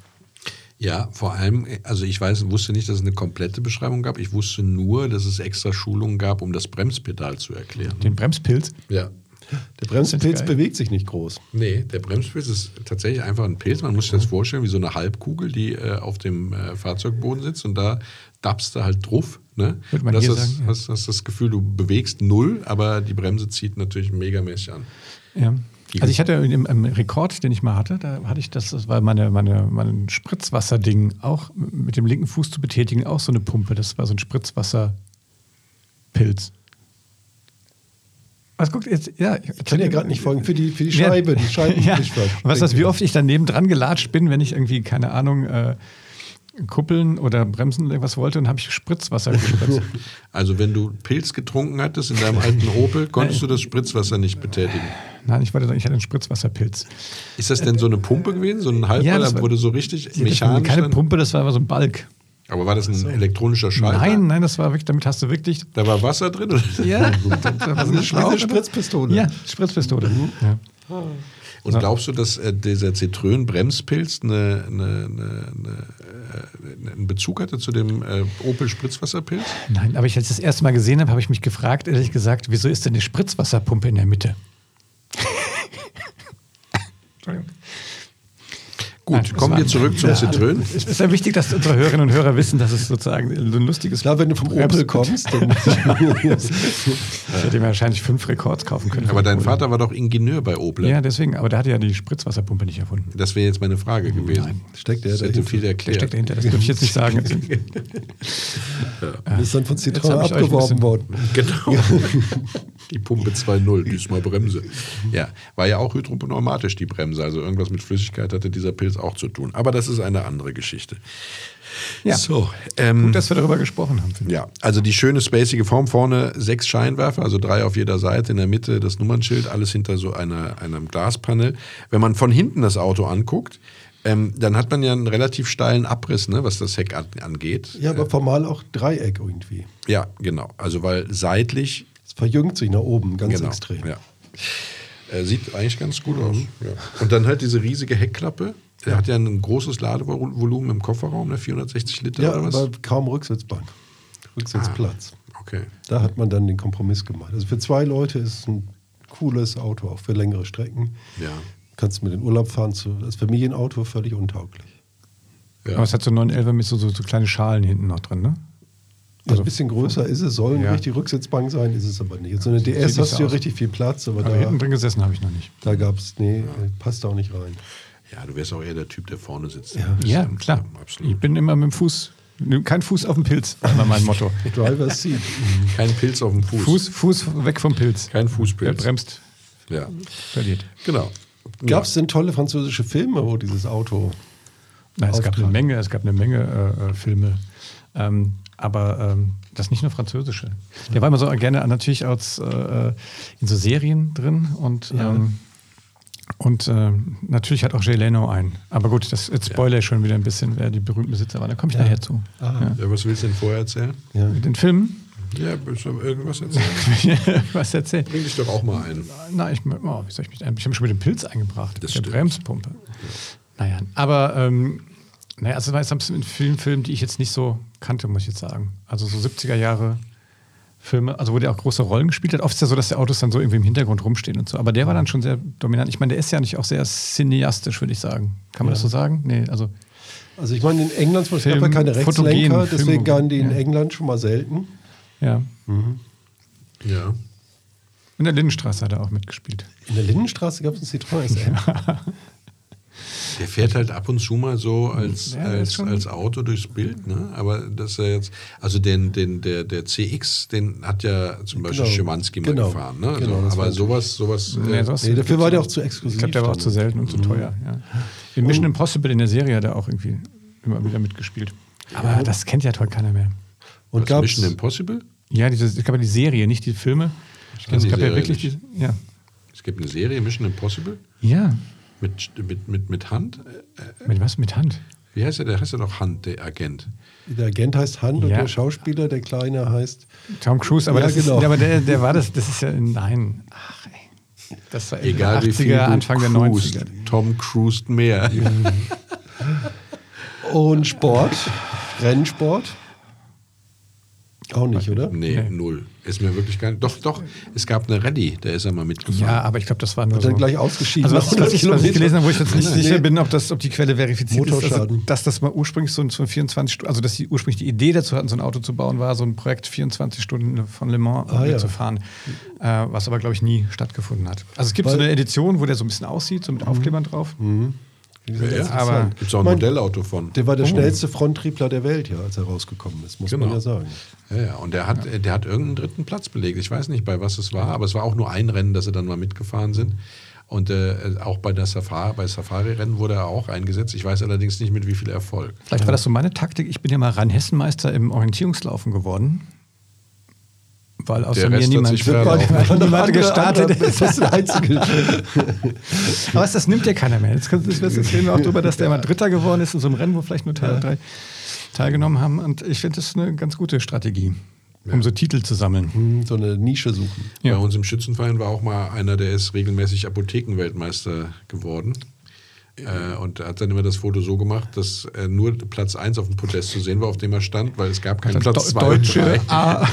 Ja, vor allem, also ich weiß, wusste nicht, dass es eine komplette Beschreibung gab. Ich wusste nur, dass es extra Schulungen gab, um das Bremspedal zu erklären. Den Bremspilz. Ja. Der Bremspilz bewegt sich nicht groß. Nee, der Bremspilz ist tatsächlich einfach ein Pilz. Man muss sich das vorstellen wie so eine Halbkugel, die äh, auf dem äh, Fahrzeugboden sitzt und da dappst du halt drauf. Ne? Würde man das hier ist, sagen, ja. hast, hast das Gefühl, du bewegst null, aber die Bremse zieht natürlich megamäßig an. Ja. Also ich hatte im, im Rekord, den ich mal hatte, da hatte ich das, das war meine, meine, mein Spritzwasserding, auch mit dem linken Fuß zu betätigen, auch so eine Pumpe. Das war so ein Spritzwasserpilz. Was guckt jetzt? Ja, Ich kann ja gerade nicht folgen. Für die, für die Ja. Scheibe, die ja. Und weißt du, was, wie oft ich daneben dran gelatscht bin, wenn ich irgendwie, keine Ahnung, äh, Kuppeln oder Bremsen oder irgendwas wollte und habe ich Spritzwasser gespritzt. Also wenn du Pilz getrunken hattest in deinem alten Opel, konntest du das Spritzwasser nicht betätigen. Nein, ich, wollte, ich hatte einen Spritzwasserpilz. Ist das denn so eine Pumpe gewesen, so ein Halbball, war- wo du so richtig Das war mechanisch... keine dann- Pumpe, das war aber so ein Balk. Aber war das ein elektronischer Schalter? Nein, nein, das war wirklich, damit hast du wirklich. Da war Wasser drin? Oder? Ja, das war so eine Schlaufe- Spritzpistole. Ja, Spritzpistole. Ja. Und glaubst du, dass äh, dieser Citroën-Bremspilz eine, eine, eine, eine, äh, einen Bezug hatte zu dem äh, Opel Spritzwasserpilz? Nein, aber ich, als ich das erste Mal gesehen habe, habe ich mich gefragt, ehrlich gesagt, wieso ist denn die Spritzwasserpumpe in der Mitte? Entschuldigung. Gut, Nein, kommen wir zurück zum Citroën. Es ist ja wichtig, dass unsere Hörerinnen und Hörer wissen, dass es sozusagen so ein lustiges. Klar, wenn du vom Opel kommst, dann Ich hätte mir wahrscheinlich fünf Rekords kaufen können. Aber dein Vater war doch Ingenieur bei Opel. Ja, deswegen, aber der hatte ja die Spritzwasserpumpe nicht erfunden. Das wäre jetzt meine Frage gewesen. steckt der Das hätte dahinter. viel Der erklärt. steckt dahinter, das dürfte ich jetzt nicht sagen. ist dann von Citroën abgeworben worden. Genau. Die Pumpe 2.0, diesmal Bremse. Ja, war ja auch hydropneumatisch, die Bremse. Also irgendwas mit Flüssigkeit hatte dieser Pilz auch zu tun. Aber das ist eine andere Geschichte. Ja. So, ähm, Gut, dass wir darüber gesprochen haben. finde ich. Ja, also die schöne spacige Form vorne, sechs Scheinwerfer, also drei auf jeder Seite, in der Mitte das Nummernschild, alles hinter so einer, einem Glaspanel. Wenn man von hinten das Auto anguckt, ähm, dann hat man ja einen relativ steilen Abriss, ne, was das Heck an, angeht. Ja, aber formal auch Dreieck irgendwie. Ja, genau. Also weil seitlich verjüngt sich nach oben ganz genau, extrem. Ja. Äh, sieht eigentlich ganz gut aus. Ja. Und dann halt diese riesige Heckklappe. Der hat ja ein großes Ladevolumen im Kofferraum, ne, 460 Liter Ja, oder was? aber kaum Rücksitzbank. Rücksitzplatz. Ah, Okay. Da hat man dann den Kompromiss gemacht. Also für zwei Leute ist es ein cooles Auto, auch für längere Strecken. Ja. Kannst mit in den Urlaub fahren. Zu, das Familienauto völlig untauglich. ja. Aber es hat so 911 mit so, so, so kleine Schalen hinten noch drin, ne? Ja, ein bisschen größer ist es, soll Ja. eine richtige Rücksitzbank sein, ist es aber nicht. So eine DS hast du ja richtig viel Platz, aber, Aber da, hinten drin gesessen habe ich noch nicht. da gab es, nee, passt auch nicht rein. ja, du wärst auch eher der Typ, der vorne sitzt. Ja. Ja, klar. Ja, absolut. Ich bin immer mit dem Fuß, kein Fuß auf dem Pilz, war mein Motto. Driver's Seat. Kein Pilz auf dem Fuß. Fuß, Fuß weg vom Pilz. Kein Fußpilz. bremst, Ja, verliert. genau. Gab es denn tolle französische Filme, wo dieses Auto. Nein, es gab eine. Menge, es gab eine Menge äh, äh, Filme. Ähm, aber ähm, das nicht nur französische. Der war immer so gerne natürlich als, äh, in so Serien drin und, Ja. ähm, und äh, natürlich hat auch Jay Leno einen. Aber gut, das jetzt spoiler ich schon wieder ein bisschen, wer die berühmten Besitzer waren. Da komme ich nachher zu. Ah, Ja, was willst du denn vorher erzählen? ja. Mit den Filmen, Ja, willst du irgendwas erzählen? was erzählen? Bring dich doch auch mal ein. Nein, ich, oh, wie soll ich mich ein? Ich habe mich schon mit dem Pilz eingebracht. Das mit der stimmt. Bremspumpe. Naja, aber ähm, naja, also es war in vielen Filmen, die ich jetzt nicht so kannte, muss ich jetzt sagen. Also so 70er Jahre Filme, also wo der auch große Rollen gespielt hat. Oft ist ja so, dass die Autos dann so irgendwie im Hintergrund rumstehen und so. Aber der war dann schon sehr dominant. Ich meine, der ist ja nicht auch sehr cineastisch, würde ich sagen. Kann man das so sagen? Nee, also Also ich meine, in England zum Beispiel Film- gab ja keine fotogen, Rechtslenker, deswegen Film- garen die in ja. England schon mal selten. ja. Ja. In der Lindenstraße hat er auch mitgespielt. In der Lindenstraße gab es einen Citroën SM. Der fährt halt ab und zu mal so als, Ja, als, als Auto durchs Bild, ne? Aber dass er jetzt, also den, den, der, der CX, den hat ja zum Beispiel Genau. Schimanski mal Genau. gefahren, ne? Also, Genau, das aber sowas, sowas. Nee, äh, sowas Nee, dafür war der auch. auch zu exklusiv. Ich glaube, der war auch zu selten und zu teuer. Ja. In Mission Impossible in der Serie hat er auch irgendwie immer wieder mitgespielt. Aber das kennt ja heute keiner mehr. Und was, gab's, Mission Impossible? Ja, diese, es gab ja die Serie, nicht die Filme. kenn es die gab ja Serie wirklich nicht. die. Ja. Es gibt eine Serie, Mission Impossible, ja. Mit, mit, mit, mit Hand. Äh, Mit was? Mit Hand. Wie heißt der? Der heißt ja doch Hand, der Agent. der Agent heißt Hand und Ja. der Schauspieler, der Kleine, heißt. Tom Cruise, aber, Ja, das genau. ist, aber der, der war das, das ist ja. Nein. Ach, ey. Das war Ende Egal der wie viel 80er, Anfang der cruist, 90er. Tom cruist mehr. Und Sport, Rennsport. Auch nicht, oder? Nee, Nee. null. Ist mir wirklich gar nicht. Doch, doch. Es gab eine Rallye, da ist er mal mitgefahren. Ja, aber ich glaube, das war nur Hat so. dann gleich ausgeschieden. Also was, was, 100 ich, was ich gelesen habe, wo ich jetzt nicht Nein, sicher nee. bin, ob, das, ob die Quelle verifiziert ist, also, Motorschaden. dass das mal ursprünglich so, ein- so ein 24 Stunden, also dass die ursprünglich die Idee dazu hatten, so ein Auto zu bauen, war so ein Projekt 24 Stunden von Le Mans Ah, ja. zu fahren, äh, was aber glaube ich nie stattgefunden hat. Also es gibt so Weil- eine Edition, wo der so ein bisschen aussieht, so mit Aufklebern drauf. Sind Ja, aber-. Gibt es auch ein Mein- Modellauto von. Der war der Oh. schnellste Fronttriebler der Welt, ja, als er rausgekommen ist, muss man Genau. ja sagen. Ja, ja, und der hat, der hat irgendeinen dritten Platz belegt. Ich weiß nicht, bei was es war, aber es war auch nur ein Rennen, dass sie dann mal mitgefahren sind. Und äh, auch bei der Safari, bei Safari-Rennen wurde er auch eingesetzt. Ich weiß allerdings nicht, mit wie viel Erfolg. Vielleicht war das so meine Taktik. Ich bin ja mal Rhein-Hessen-Meister im Orientierungslaufen geworden. Weil außer Der mir niemand, weil niemand gestartet ist. Das ist der einzige. Aber was, das nimmt ja keiner mehr. Jetzt, reden wir auch darüber, dass der mal Dritter geworden ist in so einem Rennen, wo vielleicht nur zwei oder drei teilgenommen haben. Und ich finde, das ist eine ganz gute Strategie, um so Titel zu sammeln. Hm, so eine Nische suchen. Ja. Bei uns im Schützenverein war auch mal einer, der ist regelmäßig Apothekenweltmeister geworden. Äh, und er hat dann immer das Foto so gemacht, dass äh, nur Platz 1 auf dem Podest zu sehen war, auf dem er stand, weil es gab keinen Platz 2 und 3. Ah,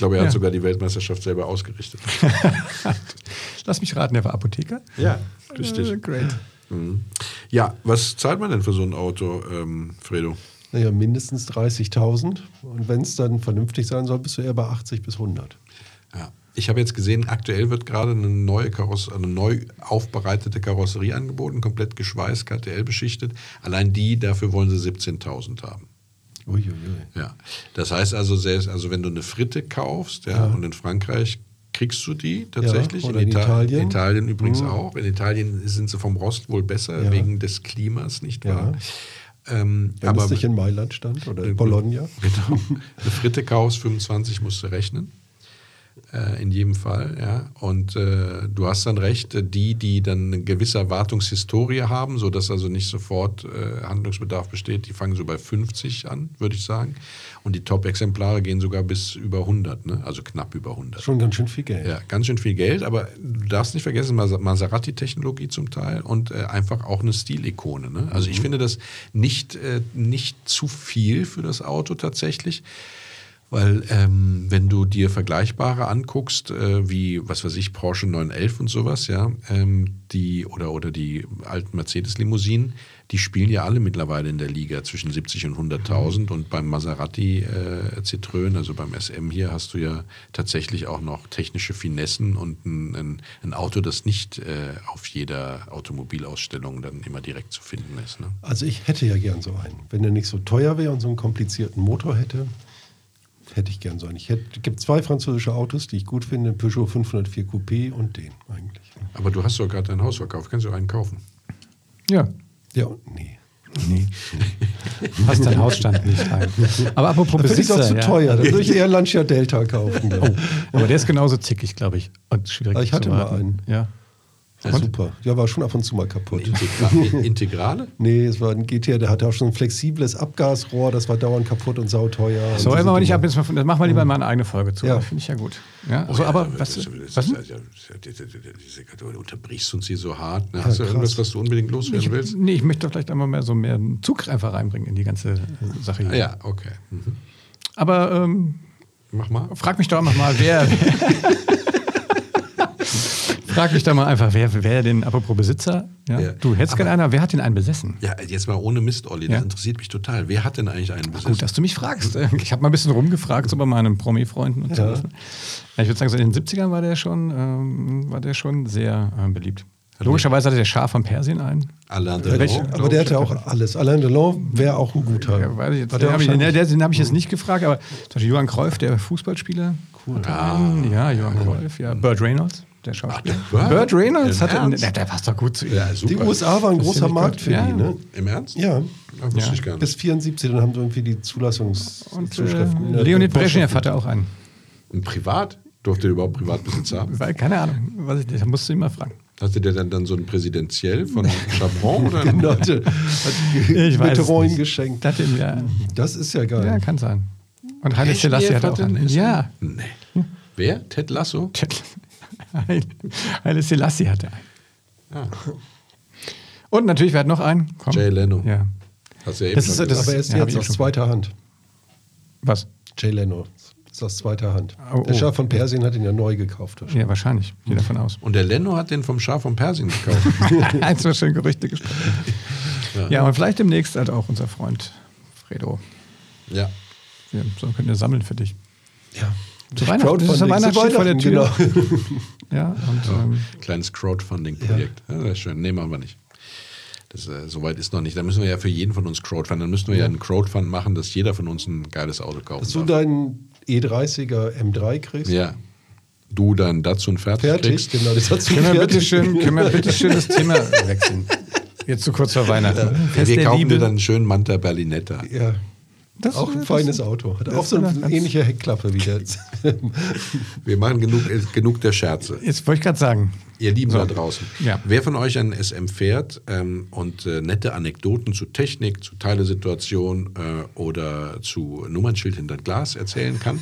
glaube, er hat Ja. sogar die Weltmeisterschaft selber ausgerichtet. lass mich raten, der war Apotheker. Ja, richtig. Äh, great. Mhm. Ja, was zahlt man denn für so ein Auto, ähm, Fredo? Naja, mindestens 30.000. Und wenn es dann vernünftig sein soll, bist du eher bei 80 bis 100. Ja. Ich habe jetzt gesehen, aktuell wird gerade eine neue Kaross eine neu aufbereitete Karosserie angeboten, komplett geschweißt, KTL beschichtet. Allein die, dafür wollen sie 17.000 haben. Uiuiui. Ja. Das heißt also, selbst, also wenn du eine Fritte kaufst, ja, und in Frankreich kriegst du die tatsächlich. oder in Ita- Italien. In Italien übrigens Mhm. auch. In Italien sind sie vom Rost wohl besser, Ja. wegen des Klimas, nicht Ja. wahr? Ähm, Wenn aber es nicht in Mailand stand oder in Äh, Bologna. Genau. Eine Fritte kaufst, 25 musst du rechnen. Äh, in jedem Fall, ja. Und äh, du hast dann recht, äh, die, die dann eine gewisse Erwartungshistorie haben, sodass also nicht sofort äh, Handlungsbedarf besteht, die fangen so bei 50 an, würde ich sagen. Und die Top-Exemplare gehen sogar bis über 100, ne? also knapp über 100. Schon ganz schön viel Geld. Ja, ganz schön viel Geld, aber du darfst nicht vergessen, Mas- Maserati-Technologie zum Teil und äh, einfach auch eine Stilikone. Ne? Also ich finde das nicht, nicht zu viel für das Auto tatsächlich. Weil ähm, wenn du dir Vergleichbare anguckst, äh, wie, was weiß ich, Porsche 911 und sowas, ja, ähm, die oder, oder die alten Mercedes-Limousinen, die spielen ja alle mittlerweile in der Liga zwischen 70 und 100.000 und beim Maserati äh, Citroën, also beim SM hier, hast du ja tatsächlich auch noch technische Finessen und ein, ein, ein Auto, das nicht äh, auf jeder Automobilausstellung dann immer direkt zu finden ist. Ne? Also ich hätte ja gern so einen. Wenn der nicht so teuer wäre und so einen komplizierten Motor hätte, hätte ich gern so einen. Es gibt zwei französische Autos, die ich gut finde, Peugeot 504 Coupé und den eigentlich. Aber du hast doch gerade dein Haus verkauft, kannst du einen kaufen? Ja. Ja, nee. Nee. Passt dein Hausstand nicht rein. Aber apropos Das ist auch Besitzer. zu ja. teuer. Da würde ich eher Lancia Delta kaufen. Oh, aber der ist genauso zickig, glaube ich. Und schwierig ich hatte zu mal einen. Ja. Ja, super. Ja, war schon ab und zu mal kaputt. Integra Integrale? Nee, es war ein GTR, der hatte auch schon ein flexibles Abgasrohr, das war dauernd kaputt und sauteuer. So, Und immer diese nicht ab. Jetzt mal, das machen wir lieber mal eine eigene Folge zu. Ja. Das Finde ich ja gut. Ja, Oh so, ja, aber das- was, das- das- was? das- das- das- Du unterbrichst uns hier so hart. Ne? Hast du krass. irgendwas, was du unbedingt loswerden Ich, willst? nee, ich möchte doch vielleicht einmal mehr so mehr Zug einfach reinbringen in die ganze äh, Sache hier. Ja, okay. Mhm. Aber ähm, Mach mal. frag mich doch einfach mal, wer. frag mich doch mal einfach, wer, wer denn, apropos Besitzer, ja, Ja. du hättest gerne einer, wer hat den einen besessen? Ja, jetzt mal ohne Mist, Olli. Das Ja. interessiert mich total. Wer hat denn eigentlich einen besessen? Gut, dass du mich fragst. Ich habe mal ein bisschen rumgefragt, so bei meinen Promi-Freunden und so. Ja, ich würde sagen, so in den 70ern war der schon, ähm, war der schon sehr äh, beliebt. Logischerweise hatte der Schar von Persien einen. Alain Welche- Delon. Aber der hatte auch alles. Alain Delon wäre auch ein guter. Ja, weiß ich jetzt, den der habe ich, ne, den habe ich jetzt nicht gefragt, aber zum Beispiel Johann Cruyff, der Fußballspieler. Cool. ja, Johann Cruyff, ja. Burt Reynolds, der Schauspieler. der Burt? Reynolds Im hatte, Ernst? der, der passt doch gut zu ihm. Ja, Die. USA war ein großer Markt für Ja. die, ne? Im Ernst? Ja. Ah, wusste Ja. ich gar Bis nicht. 74, dann haben sie irgendwie die Und äh, Zulassungszuschriften. Leonid Brezhnev hatte auch einen. Und privat? Durfte der überhaupt Privatbesitz haben? Weil, keine Ahnung, was ich, da musst du ihn mal fragen. Hatte der dann, dann so ein Präsidentiell von Chabron? Oder? Genau, hatte, hat Ich weiß geschenkt. Das hat ihm ja, Das ist ja geil. ja, kann sein. Und Haile Selassie hatte auch einen. Ja, Nee. Wer? Ted Lasso? Haile- Haile Selassie hatte einen. Ah. Und natürlich, wer hat noch einen? Komm. Jay Leno. Ja. Hast du ja eben Das schon ist- das gesagt. Aber er ist Ja, jetzt aus schon. zweiter Hand. Was? Jay Leno. Ist aus zweiter Hand. Oh, Der oh. Schaf von Persien hat ihn ja neu gekauft. Ja, wahrscheinlich. Gehe davon aus. Und der Leno hat den vom Schaf von Persien gekauft. Eins war schön Gerüchte gesprochen. Ja. und vielleicht demnächst halt auch unser Freund Fredo. ja. Wir, so können wir sammeln für dich. Ja. Zu Weihnachten. Ist Crowdfunding Weihnachten steht vor der Tür. Genau. Ja, und ähm, Kleines Crowdfunding-Projekt. Ja. das ist schön. Nee, machen wir nicht. Das, äh, Soweit ist noch nicht. Da müssen wir ja für jeden von uns Crowdfund. Dann müssen wir ja einen Crowdfund machen, dass jeder von uns ein geiles Auto kaufen Dass du deinen E30er M3 kriegst. Ja. Du dann dazu und fertig, Fertig, kriegst. genau. Das hat können, wir bitte schön, können wir bitte schön das Thema wechseln. Jetzt zu kurz vor Weihnachten. Ja, wir kaufen Liebe. dir dann einen schönen Manta Berlinetta. Ja. Das- auch ein feines Auto. Hat auch so eine ähnliche Heckklappe wie der. Wir machen genug, äh, genug der Scherze. Jetzt wollte ich gerade sagen. Ihr Lieben So. da draußen. Ja. Wer von euch einen SM fährt ähm, und äh, nette Anekdoten zu Technik, zu Teilesituation äh, oder zu Nummernschild hinter Glas erzählen kann,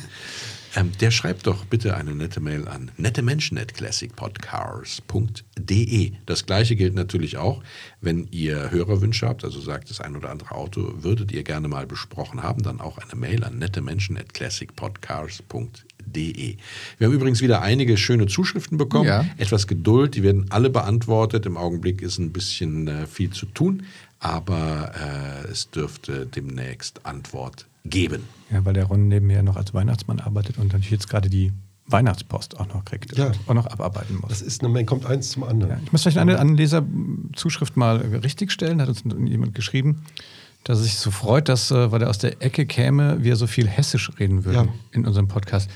ähm, der schreibt doch bitte eine nette Mail an nettemenschen.classicpodcars.de. Das gleiche gilt natürlich auch, wenn ihr Hörerwünsche habt, also sagt, das ein oder andere Auto würdet ihr gerne mal besprochen haben, dann auch eine Mail an nettemenschen.classicpodcars.de. Wir haben übrigens wieder einige schöne Zuschriften bekommen. Ja. Etwas Geduld, die werden alle beantwortet. Im Augenblick ist ein bisschen äh, viel zu tun, aber äh, es dürfte demnächst Antwort geben. Ja, weil der Ron neben mir noch als Weihnachtsmann arbeitet und natürlich jetzt gerade die Weihnachtspost auch noch kriegt Ja. und auch noch abarbeiten muss. Das ist eine Menge, kommt eins zum anderen. Ja, ich muss vielleicht eine, eine Leserzuschrift mal richtig stellen. Hat uns jemand geschrieben, dass er sich so freut, dass, äh, weil er aus der Ecke käme, wir so viel Hessisch reden würden Ja. in unserem Podcast.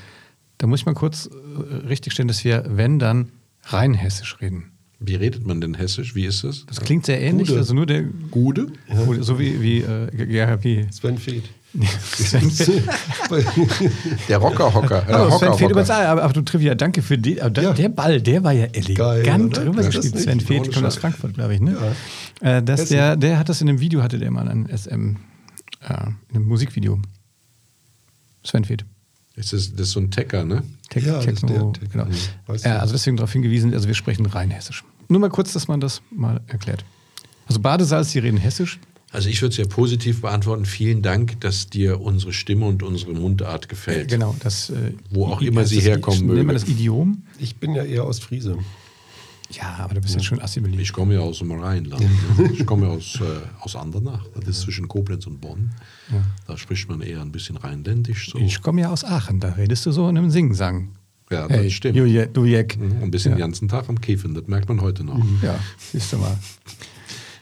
Da muss ich mal kurz äh, richtigstellen, dass wir, wenn dann, rein Hessisch reden. Wie redet man denn hessisch? Wie ist es? Das klingt sehr ähnlich, Gude. also nur der Gude? Gude, so wie, wie, äh, ja, wie Sven Feth. Sven. Der Rockerhocker. Äh, Oh, Sven Hocker, Feth Hocker. übrigens, ah, aber, aber du Trivia, danke für die. Aber Ja. Der Ball, der war ja elegant Geil, drüber Das gespielt. Sven ohne kommt aus. Frankfurt, glaube ich. Ne? Äh, dass Hessen. der, der hat das in einem Video, hatte der mal ein SM, äh, in einem Musikvideo. Sven Feth. Ist das, das ist so ein Tecker, ne? Tech, Ja, das Techno, der- genau. Mhm. Weiß Ja, ich. also deswegen darauf hingewiesen, also wir sprechen rein hessisch. Nur mal kurz, dass man das mal erklärt. Also Badesalz, die reden hessisch. Also ich würde es ja positiv beantworten. Vielen Dank, dass dir unsere Stimme und unsere Mundart gefällt. Genau, das. Äh, Wo auch I- immer sie herkommen Nennt möge. man das Idiom? Ich bin ja eher Ostfriese. Ja, aber du bist jetzt schon assimiliert. Ich komme ja aus dem Rheinland. ne? Ich komme ja aus, äh, aus Andernach. Das ist zwischen Koblenz und Bonn. Da spricht man eher ein bisschen rheinländisch. So. Ich komme ja aus Aachen, da redest du so in einem Singsang. Ja, das hey, stimmt. Du, du Jeck. Mhm, Ein bisschen Ja. den ganzen Tag am Käfen, das merkt man heute noch. Ja, siehst du mal.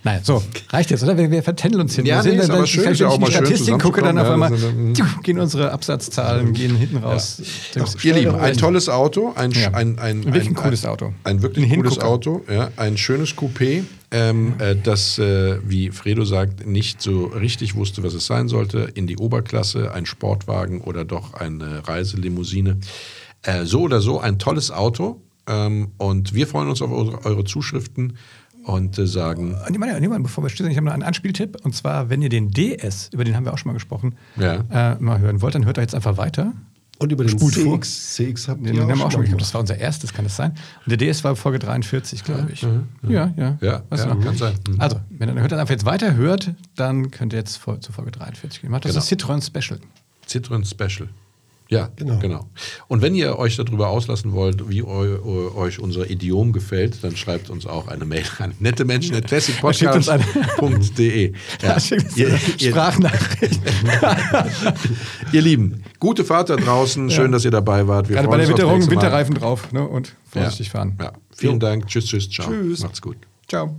Naja, so, reicht jetzt, oder? Wir, wir vertändeln uns hin. Ja, Wir sehen nee, dann- aber schön, wenn ja ich in die Statistik gucke, dann auf einmal ja, eine- tschuh, gehen unsere Absatzzahlen gehen hinten raus. Ihr Lieben, ein tolles Auto, ein, Ja. ein, ein, Wirklich ein ein cooles Auto. Ein wirklich Ein cooles. Auto, ja, ein schönes Coupé, ähm, äh, das, äh, wie Fredo sagt, nicht so richtig wusste, was es sein sollte, in die Oberklasse, ein Sportwagen oder doch eine Reiselimousine. Äh, so oder so ein tolles Auto ähm, und wir freuen uns auf eure, eure Zuschriften und äh, sagen, Nee, Mann, nee, Mann, bevor wir schließen, ich habe noch einen Anspieltipp. Und zwar, wenn ihr den DS, über den haben wir auch schon mal gesprochen, Ja. äh, mal hören wollt, dann hört doch jetzt einfach weiter. Und über den Spult. CX. CX habt Den ihr haben wir auch schon gemacht. Das war unser erstes, kann das sein? Und der DS war Folge 43, glaube ich. Ja, ja. Ja, Weißt du ja, noch? kann sein. Mhm. Also, wenn ihr dann hört, dann einfach jetzt weiter hört, dann könnt ihr jetzt zu Folge 43 gehen. Macht das Genau. ist Citroën Special. Citroën Special. Ja, genau. Genau. Und wenn ihr euch darüber auslassen wollt, wie eu, eu, euch unser Idiom gefällt, dann schreibt uns auch eine Mail an nette Menschen at classicpodcast.de. Ja. Ihr, Sprachnachricht. ihr Lieben, gute Fahrt da draußen. Schön, dass ihr dabei wart. Wir Gerade bei der Witterung. Winterreifen drauf ne? und vorsichtig ja. fahren. Ja. Vielen Dank. Tschüss, tschüss, ciao. Tschüss. Macht's gut. Ciao.